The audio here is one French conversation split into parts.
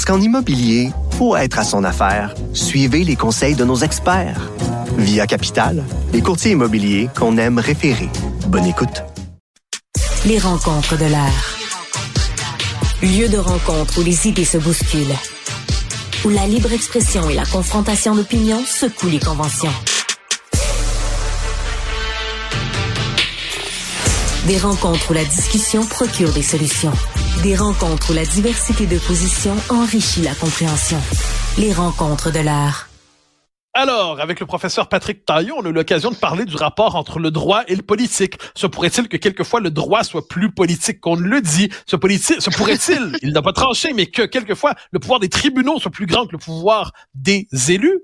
Parce qu'en immobilier, pour être à son affaire, suivez les conseils de nos experts. Via Capital, les courtiers immobiliers qu'on aime référer. Bonne écoute. Les rencontres de l'art. Lieu de rencontre où les idées se bousculent. Où la libre expression et la confrontation d'opinions secouent les conventions. Des rencontres où la discussion procure des solutions. Des rencontres où la diversité de positions enrichit la compréhension. Les rencontres de l'art. Alors, avec le professeur Patrick Taillon, on a eu l'occasion de parler du rapport entre le droit et le politique. Se pourrait-il que quelquefois le droit soit plus politique qu'on ne le dit? Se, se pourrait-il, il n'a pas tranché, mais que quelquefois le pouvoir des tribunaux soit plus grand que le pouvoir des élus?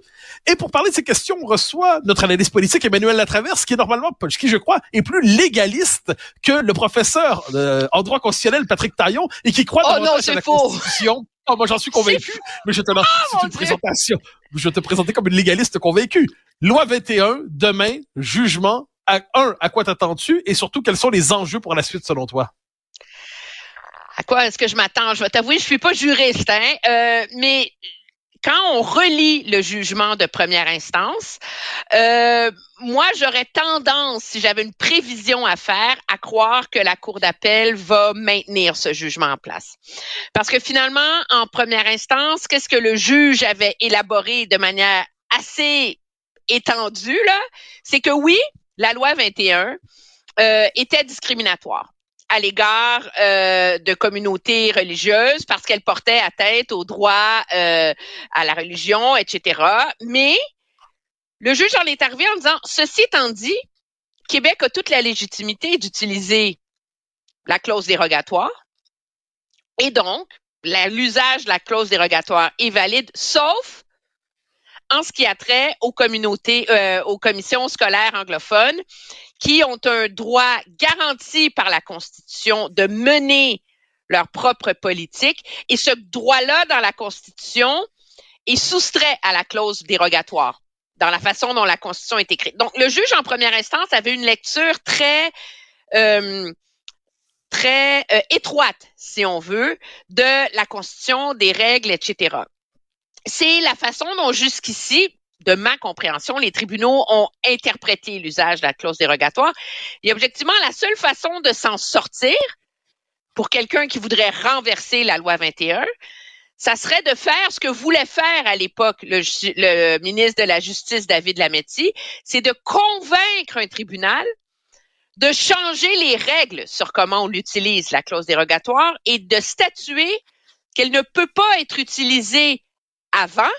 Et pour parler de ces questions, on reçoit notre analyste politique Emmanuel Latraverse, qui est normalement, qui je crois, est plus légaliste que le professeur euh, en droit constitutionnel Patrick Taillon et qui croit oh non, la faux. Constitution. Oh, moi, j'en suis convaincu, mais je te lance oh, une présentation. Je vais te présenter comme une légaliste convaincue. Loi 21, demain, jugement. À, un, à quoi t'attends-tu? Et surtout, quels sont les enjeux pour la suite selon toi? À quoi est-ce que je m'attends? Je vais t'avouer, je suis pas juriste, hein? Euh, mais quand on relit le jugement de première instance, euh, moi, j'aurais tendance, si j'avais une prévision à faire, à croire que la Cour d'appel va maintenir ce jugement en place. Parce que finalement, en première instance, qu'est-ce que le juge avait élaboré de manière assez étendue, là? C'est que oui, la loi 21 euh, était discriminatoire à l'égard euh, de communautés religieuses parce qu'elle portait atteinte aux droits euh, à la religion, etc. Mais le juge en est arrivé en disant, ceci étant dit, Québec a toute la légitimité d'utiliser la clause dérogatoire et donc l'usage de la clause dérogatoire est valide, sauf en ce qui a trait aux communautés, euh, aux commissions scolaires anglophones qui ont un droit garanti par la Constitution de mener leur propre politique. Et ce droit-là dans la Constitution est soustrait à la clause dérogatoire dans la façon dont la Constitution est écrite. Donc, le juge en première instance avait une lecture très euh, très euh, étroite, si on veut, de la Constitution, des règles, etc. C'est la façon dont jusqu'ici, de ma compréhension, les tribunaux ont interprété l'usage de la clause dérogatoire. Et objectivement, la seule façon de s'en sortir pour quelqu'un qui voudrait renverser la loi 21, ça serait de faire ce que voulait faire à l'époque le, ministre de la Justice, David Lametti, c'est de convaincre un tribunal de changer les règles sur comment on utilise la clause dérogatoire et de statuer qu'elle ne peut pas être utilisée avant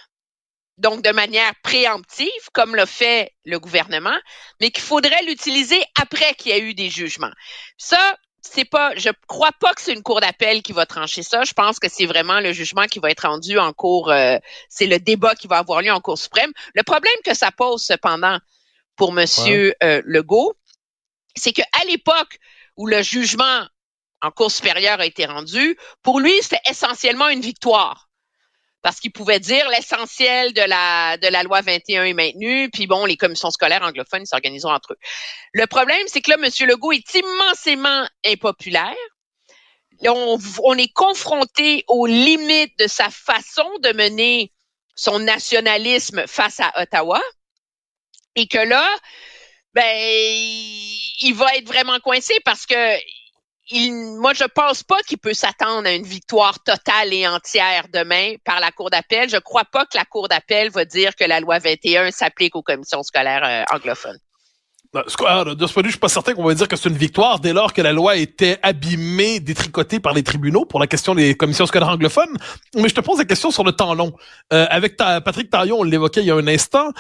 donc de manière préemptive, comme l'a fait le gouvernement, mais qu'il faudrait l'utiliser après qu'il y a eu des jugements. Ça, c'est pas, je crois pas que c'est une cour d'appel qui va trancher ça. Je pense que c'est vraiment le jugement qui va être rendu en cours. Euh, c'est le débat qui va avoir lieu en cour suprême. Le problème que ça pose cependant pour Monsieur euh, Legault, c'est qu'à l'époque où le jugement en cour supérieure a été rendu, pour lui, c'était essentiellement une victoire parce qu'il pouvait dire l'essentiel de la de la loi 21 est maintenu, puis bon, les commissions scolaires anglophones s'organiseront entre eux. Le problème, c'est que là, M. Legault est immensément impopulaire. On, on est confronté aux limites de sa façon de mener son nationalisme face à Ottawa, et que là, ben, il va être vraiment coincé parce que moi, je pense pas qu'il peut s'attendre à une victoire totale et entière demain par la Cour d'appel. Je crois pas que la Cour d'appel va dire que la loi 21 s'applique aux commissions scolaires euh, anglophones. De ce point de vue, je suis pas certain qu'on va dire que c'est une victoire dès lors que la loi était abîmée, détricotée par les tribunaux pour la question des commissions scolaires anglophones. Mais je te pose la question sur le temps long. Euh, avec Patrick Tarion, on l'évoquait il y a un instant.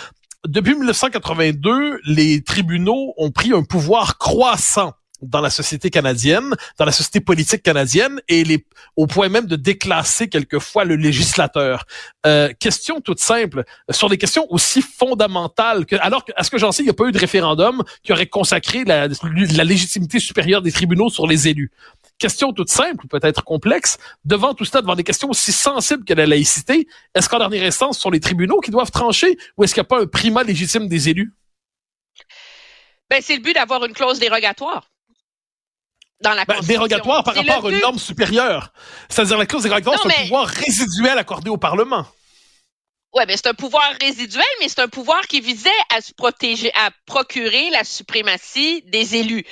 Depuis 1982, les tribunaux ont pris un pouvoir croissant dans la société canadienne, dans la société politique canadienne, et les, au point même de déclasser quelquefois le législateur. Euh, question toute simple, sur des questions aussi fondamentales que, alors que, à ce que j'en sais, il n'y a pas eu de référendum qui aurait consacré la, la légitimité supérieure des tribunaux sur les élus. Question toute simple, peut-être complexe, devant tout cela, devant des questions aussi sensibles que la laïcité, est-ce qu'en dernière instance, ce sont les tribunaux qui doivent trancher, ou est-ce qu'il n'y a pas un primat légitime des élus? Ben, c'est le but d'avoir une clause dérogatoire dans la ben, dérogatoire par rapport à une norme supérieure. C'est-à-dire la clause dérogatoire, c'est un pouvoir résiduel accordé au Parlement. Oui, mais c'est un pouvoir résiduel, mais c'est un pouvoir qui visait à se protéger, à procurer la suprématie des élus.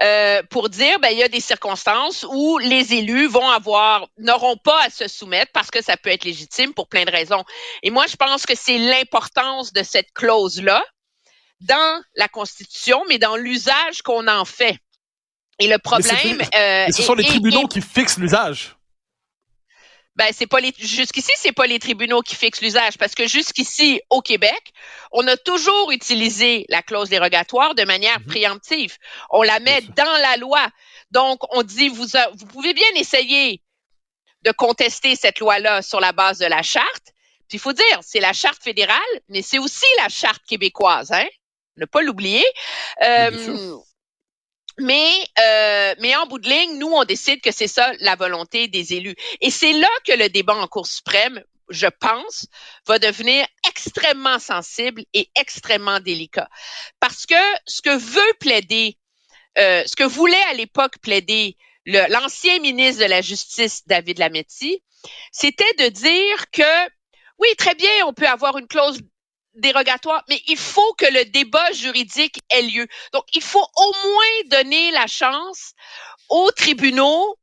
Euh, pour dire, ben, il y a des circonstances où les élus vont avoir, n'auront pas à se soumettre parce que ça peut être légitime pour plein de raisons. Et moi, je pense que c'est l'importance de cette clause-là dans la Constitution, mais dans l'usage qu'on en fait. Et le problème. Euh, ce sont les tribunaux qui fixent l'usage. Ben c'est pas les jusqu'ici c'est pas les tribunaux qui fixent l'usage parce que jusqu'ici au Québec on a toujours utilisé la clause dérogatoire de manière mhm. préemptive. On la met dans la loi. Donc on dit vous vous pouvez bien essayer de contester cette loi-là sur la base de la charte. Puis il faut dire c'est la charte fédérale mais c'est aussi la charte québécoise hein ne pas l'oublier. Euh, mais, euh, mais en bout de ligne, nous, on décide que c'est ça la volonté des élus. Et c'est là que le débat en Cour suprême, je pense, va devenir extrêmement sensible et extrêmement délicat. Parce que ce que veut plaider, euh, ce que voulait à l'époque plaider l'ancien ministre de la Justice, David Lametti, c'était de dire que oui, très bien, on peut avoir une clause dérogatoire, mais il faut que le débat juridique ait lieu. Donc, il faut au moins donner la chance aux tribunaux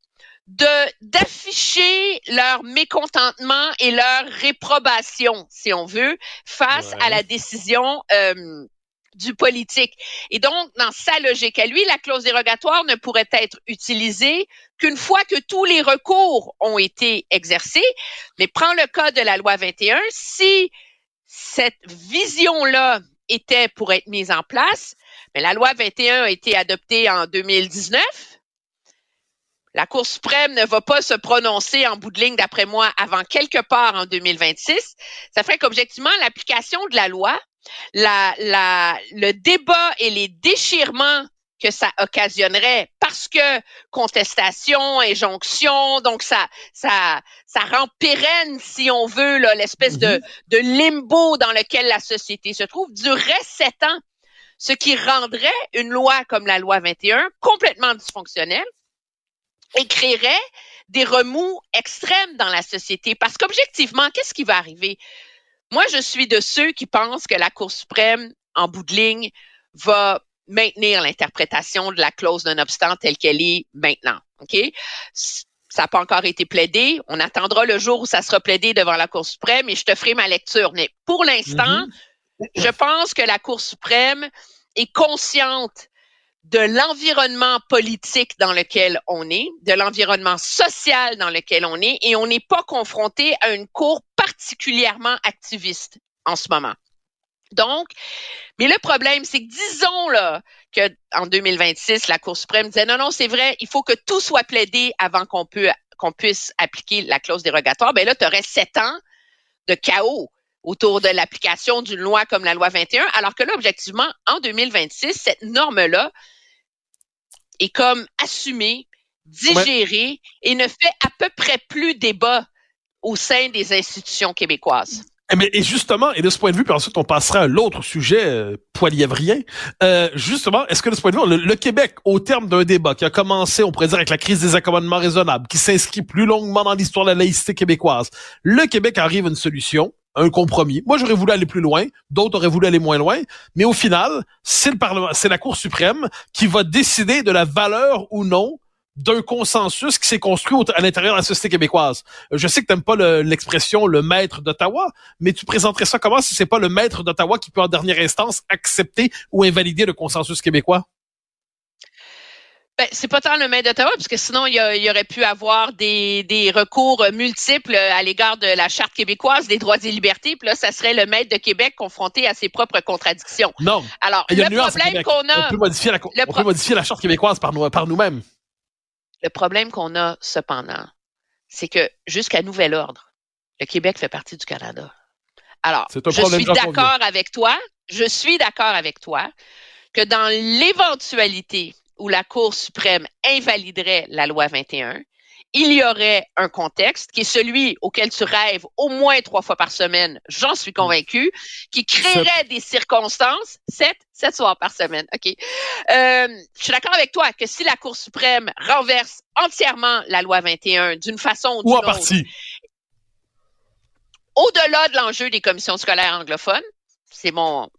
de d'afficher leur mécontentement et leur réprobation, si on veut, face à la décision euh, du politique. Et donc, dans sa logique à lui, la clause dérogatoire ne pourrait être utilisée qu'une fois que tous les recours ont été exercés. Mais prends le cas de la loi 21, si cette vision-là était pour être mise en place, mais la loi 21 a été adoptée en 2019. La Cour suprême ne va pas se prononcer en bout de ligne, d'après moi, avant quelque part en 2026. Ça ferait qu'objectivement, l'application de la loi, le débat et les déchirements que ça occasionnerait parce que contestation, injonction, donc ça, ça, ça rend pérenne, si on veut, l'espèce de, mm-hmm. de limbo dans lequel la société se trouve, durerait sept ans, ce qui rendrait une loi comme la loi 21 complètement dysfonctionnelle et créerait des remous extrêmes dans la société. Parce qu'objectivement, qu'est-ce qui va arriver? Moi, je suis de ceux qui pensent que la Cour suprême, en bout de ligne, va maintenir l'interprétation de la clause non-obstant telle qu'elle est maintenant. OK? Ça n'a pas encore été plaidé. On attendra le jour où ça sera plaidé devant la Cour suprême et je te ferai ma lecture. Mais pour l'instant, mm-hmm. je pense que la Cour suprême est consciente de l'environnement politique dans lequel on est, de l'environnement social dans lequel on est, et on n'est pas confronté à une cour particulièrement activiste en ce moment. Donc, mais le problème, c'est que disons là que en 2026, la Cour suprême disait non, non, c'est vrai, il faut que tout soit plaidé avant qu'on peut qu'on puisse appliquer la clause dérogatoire. Ben là, tu aurais sept ans de chaos autour de l'application d'une loi comme la loi 21, alors que là, objectivement, en 2026, cette norme-là est comme assumée, digérée et ne fait à peu près plus débat au sein des institutions québécoises. Eh, mais et justement, et de ce point de vue, puis ensuite on passera à l'autre sujet euh, poilièvrien. Euh, justement, est-ce que de ce point de vue, le, Québec, au terme d'un débat qui a commencé, on pourrait dire, avec la crise des accommodements raisonnables, qui s'inscrit plus longuement dans l'histoire de la laïcité québécoise, le Québec arrive à une solution, un compromis. Moi, j'aurais voulu aller plus loin, d'autres auraient voulu aller moins loin, mais au final, c'est le Parlement, c'est la Cour suprême qui va décider de la valeur ou non d'un consensus qui s'est construit à l'intérieur de la société québécoise. Je sais que tu n'aimes pas l'expression le, maître d'Ottawa, mais tu présenterais ça comment si c'est pas le maître d'Ottawa qui peut en dernière instance accepter ou invalider le consensus québécois? Ben, c'est pas tant le maire d'Ottawa, parce que sinon, il y, aurait pu avoir des, des recours multiples à l'égard de la Charte québécoise des droits et libertés. Puis là, ça serait le maître de Québec confronté à ses propres contradictions. Non. Alors, Il y a le problème qu'on a, On peut modifier la, on peut modifier la charte québécoise par, nous, par nous-mêmes. Le problème qu'on a cependant, c'est que jusqu'à nouvel ordre, le Québec fait partie du Canada. Alors, je suis d'accord avec toi, je suis d'accord avec toi que dans l'éventualité où la Cour suprême invaliderait la loi 21, il y aurait un contexte qui est celui auquel tu rêves au moins trois fois par semaine, j'en suis convaincu, qui créerait des circonstances, sept, sept soirs par semaine, OK. Euh, je suis d'accord avec toi que si la Cour suprême renverse entièrement la loi 21 d'une façon ou d'une autre, partie. au-delà de l'enjeu des commissions scolaires anglophones, c'est mon.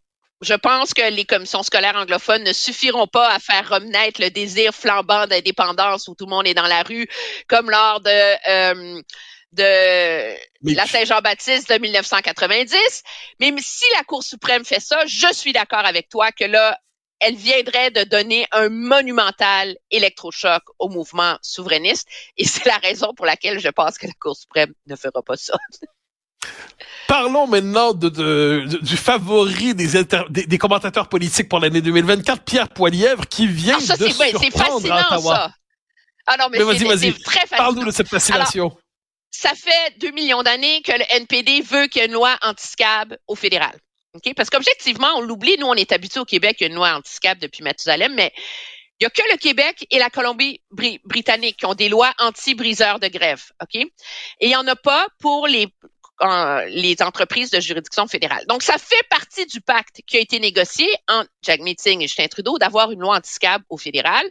Je pense que les commissions scolaires anglophones ne suffiront pas à faire renaître le désir flambant d'indépendance où tout le monde est dans la rue, comme lors de, euh, de Mais la Saint-Jean-Baptiste de 1990. Mais si la Cour suprême fait ça, je suis d'accord avec toi que là, elle viendrait de donner un monumental électrochoc au mouvement souverainiste. Et c'est la raison pour laquelle je pense que la Cour suprême ne fera pas ça. Parlons maintenant de, de- de- du favori des, inter- des, des commentateurs politiques pour l'année 2024, Pierre Poilièvre, qui vient Ah, ça, de ben, c'est surprendre à fascinant, Ottawa. ça. Ah non, mais, Mais vas-y, c'est vas-y. c'est très fascinant. Parle-nous de cette fascination. ça fait deux millions d'années que le NPD veut qu'il y ait une loi anti-SCAB au fédéral. Parce qu'objectivement, on l'oublie, nous, on est habitués au Québec, il y a une loi anti-SCAB depuis Mathusalem, mais il n'y a que le Québec et la Colombie-Britannique qui ont des lois anti-briseurs de grève. OK? Et il n'y en a pas pour les, les entreprises de juridiction fédérale. Donc, ça fait partie du pacte qui a été négocié entre Jack Meeting et Justin Trudeau d'avoir une loi anti-SCAB au fédéral.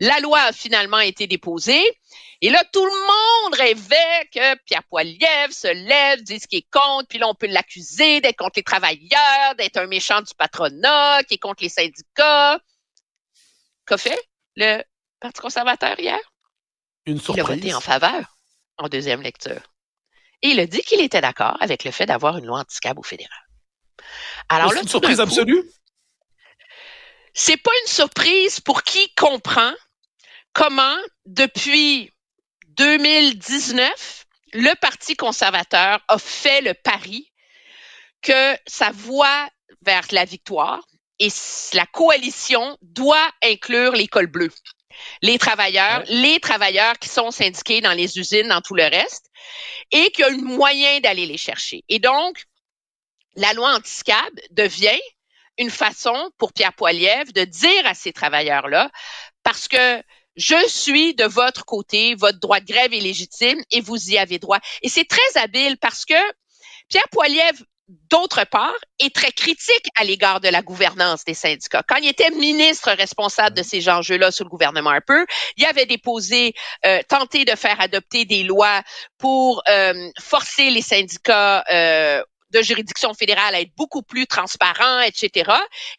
La loi a finalement été déposée. Et là, tout le monde rêvait que Pierre Poilievre se lève, dise qu'il est contre, puis là, on peut l'accuser d'être contre les travailleurs, d'être un méchant du patronat, qui est contre les syndicats. Qu'a fait le Parti conservateur hier? Une Il a surprise. voté en faveur en deuxième lecture. Et il a dit qu'il était d'accord avec le fait d'avoir une loi anti-SCAB au fédéral. Alors C'est une surprise coup, absolue? c'est pas une surprise pour qui comprend comment, depuis 2019, le Parti conservateur a fait le pari que sa voie vers la victoire et la coalition doit inclure les cols bleus. Les travailleurs, les travailleurs qui sont syndiqués dans les usines, dans tout le reste, et qu'il y a un moyen d'aller les chercher. Et donc, la loi anti-SCAB devient une façon pour Pierre Poilievre de dire à ces travailleurs-là, parce que je suis de votre côté, votre droit de grève est légitime et vous y avez droit. Et c'est très habile parce que Pierre Poilievre, d'autre part, est très critique à l'égard de la gouvernance des syndicats. Quand il était ministre responsable de ces enjeux-là sous le gouvernement Harper, il avait déposé, euh, tenté de faire adopter des lois pour euh, forcer les syndicats euh, de juridiction fédérale à être beaucoup plus transparents, etc.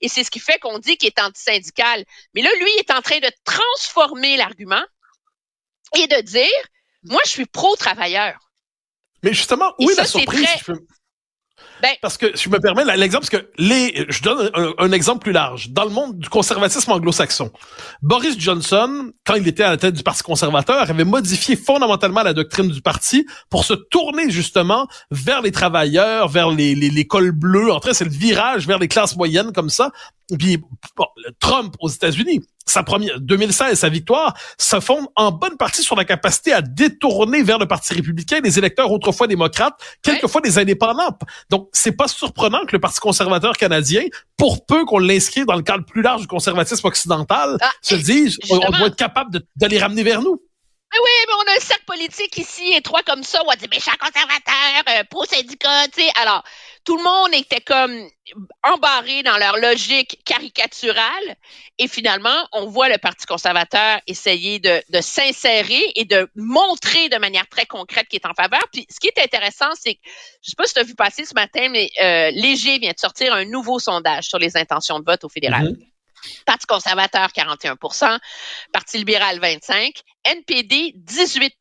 Et c'est ce qui fait qu'on dit qu'il est antisyndical. Mais là, lui, il est en train de transformer l'argument et de dire, moi, je suis pro-travailleur. Mais justement, Et où est ça, la surprise? très- si je peux- Ben- parce que, si je me permets, l'exemple, parce que les, je donne un, exemple plus large. Dans le monde du conservatisme anglo-saxon, Boris Johnson, quand il était à la tête du Parti conservateur, avait modifié fondamentalement la doctrine du parti pour se tourner justement vers les travailleurs, vers les, les, les cols bleus. En fait, c'est le virage vers les classes moyennes comme ça. Puis bon, Trump aux États-Unis, sa première 2016, sa victoire, se fonde en bonne partie sur la capacité à détourner vers le Parti républicain les électeurs autrefois démocrates, quelquefois des indépendants. Donc, c'est pas surprenant que le Parti conservateur canadien, pour peu qu'on l'inscrit dans le cadre plus large du conservatisme occidental, Ah, se dise on, on doit être capable de, de les ramener vers nous. Mais oui, mais on a un cercle politique ici, étroit comme ça, où on dit méchant conservateur, euh, pro-syndicat, tu sais. Alors, tout le monde était comme embarré dans leur logique caricaturale. Et finalement, on voit le Parti conservateur essayer de, de s'insérer et de montrer de manière très concrète qu'il est en faveur. Puis, ce qui est intéressant, c'est que, je sais pas si tu as vu passer ce matin, mais euh, Léger vient de sortir un nouveau sondage sur les intentions de vote au fédéral. Mhm. Parti conservateur, 41% Parti libéral, 25% NPD, 18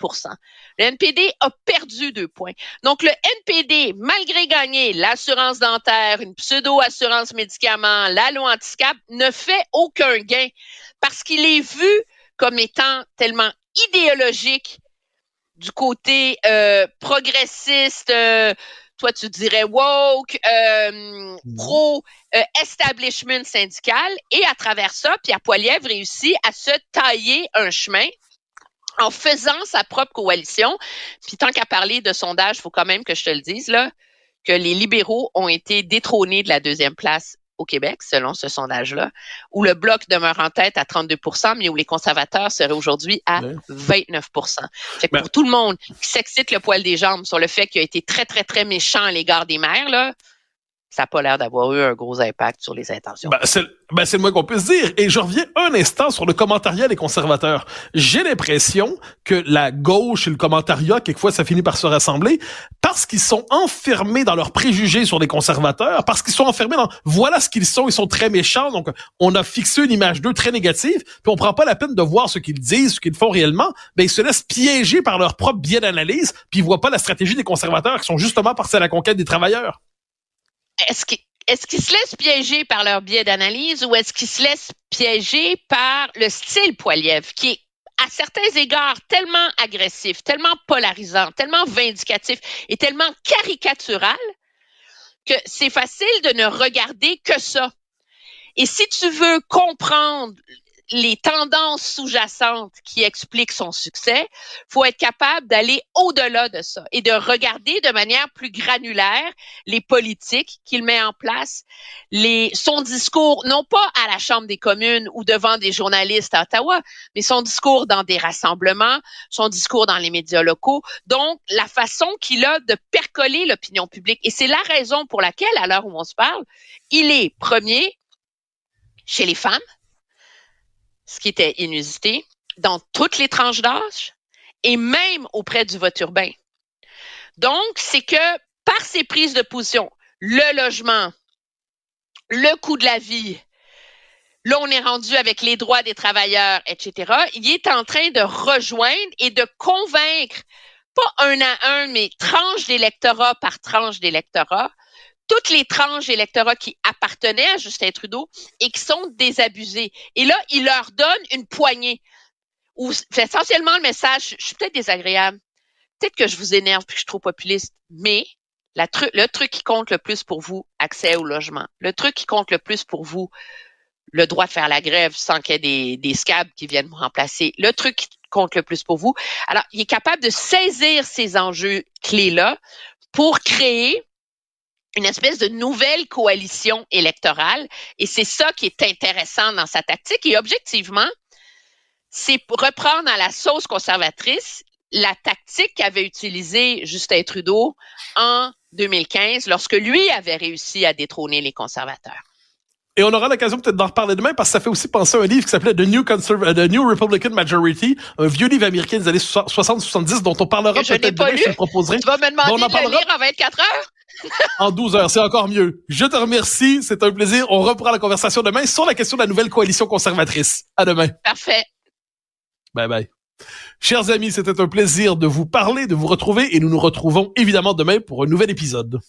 Le NPD a perdu deux points. Donc, le NPD, malgré gagner l'assurance dentaire, une pseudo-assurance médicaments, la loi anti ne fait aucun gain parce qu'il est vu comme étant tellement idéologique du côté euh, progressiste, euh, toi tu dirais woke, euh, pro euh, establishment syndical, et à travers ça, Pierre Poilievre réussit à se tailler un chemin en faisant sa propre coalition. Puis tant qu'à parler de sondage, faut quand même que je te le dise là, que les libéraux ont été détrônés de la deuxième place au Québec, selon ce sondage-là, où le bloc demeure en tête à 32% mais où les conservateurs seraient aujourd'hui à 29% fait que Ben- Pour tout le monde qui s'excite le poil des jambes sur le fait qu'il a été très, très, très méchant à l'égard des maires, là, ça n'a pas l'air d'avoir eu un gros impact sur les intentions. Ben, c'est ben, le moins qu'on puisse dire. Et je reviens un instant sur le commentariat des conservateurs. J'ai l'impression que la gauche et le commentariat, quelquefois, ça finit par se rassembler parce qu'ils sont enfermés dans leurs préjugés sur les conservateurs, parce qu'ils sont enfermés dans voilà ce qu'ils sont, ils sont très méchants, donc on a fixé une image d'eux très négative, puis on prend pas la peine de voir ce qu'ils disent, ce qu'ils font réellement, ben ils se laissent piéger par leur propre biais d'analyse, puis ils voient pas la stratégie des conservateurs qui sont justement partis à la conquête des travailleurs. Est-ce qu'ils se laissent piéger par leur biais d'analyse ou est-ce qu'ils se laissent piéger par le style Poiliev qui est à certains égards tellement agressif, tellement polarisant, tellement vindicatif et tellement caricatural que c'est facile de ne regarder que ça. Et si tu veux comprendre les tendances sous-jacentes qui expliquent son succès, faut être capable d'aller au-delà de ça et de regarder de manière plus granulaire les politiques qu'il met en place, les, son discours, non pas à la Chambre des communes ou devant des journalistes à Ottawa, mais son discours dans des rassemblements, son discours dans les médias locaux, donc la façon qu'il a de percoler l'opinion publique. Et c'est la raison pour laquelle, à l'heure où on se parle, il est premier chez les femmes, ce qui était inusité, dans toutes les tranches d'âge et même auprès du vote urbain. Donc, c'est que par ses prises de position, le logement, le coût de la vie, là, on est rendu avec les droits des travailleurs, etc. Il est en train de rejoindre et de convaincre, pas un à un, mais tranche d'électorat par tranche d'électorat, toutes les tranches qui appartenaient à Justin Trudeau et qui sont désabusées. Et là, il leur donne une poignée. Fait essentiellement le message, je suis peut-être désagréable, peut-être que je vous énerve puis que je suis trop populiste, mais le truc qui compte le plus pour vous, accès au logement. Le truc qui compte le plus pour vous, le droit de faire la grève sans qu'il y ait des, des scabs qui viennent vous remplacer. Le truc qui compte le plus pour vous. Alors, il est capable de saisir ces enjeux clés-là pour créer une espèce de nouvelle coalition électorale. Et c'est ça qui est intéressant dans sa tactique. Et objectivement, c'est reprendre à la sauce conservatrice la tactique qu'avait utilisée Justin Trudeau en 2015 lorsque lui avait réussi à détrôner les conservateurs. Et on aura l'occasion peut-être d'en reparler demain parce que ça fait aussi penser à un livre qui s'appelait The New, Conserv euh, The New Republican Majority, un vieux livre américain des années 60-70 dont on parlera peut-être demain, lu. je te le proposerai, Tu vas me demander on en de le parlera. lire en 24 heures? En 12 heures. C'est encore mieux. Je te remercie. C'est un plaisir. On reprend la conversation demain sur la question de la nouvelle coalition conservatrice. À demain. Parfait. Bye bye. Chers amis, c'était un plaisir de vous parler, de vous retrouver et nous nous retrouvons évidemment demain pour un nouvel épisode.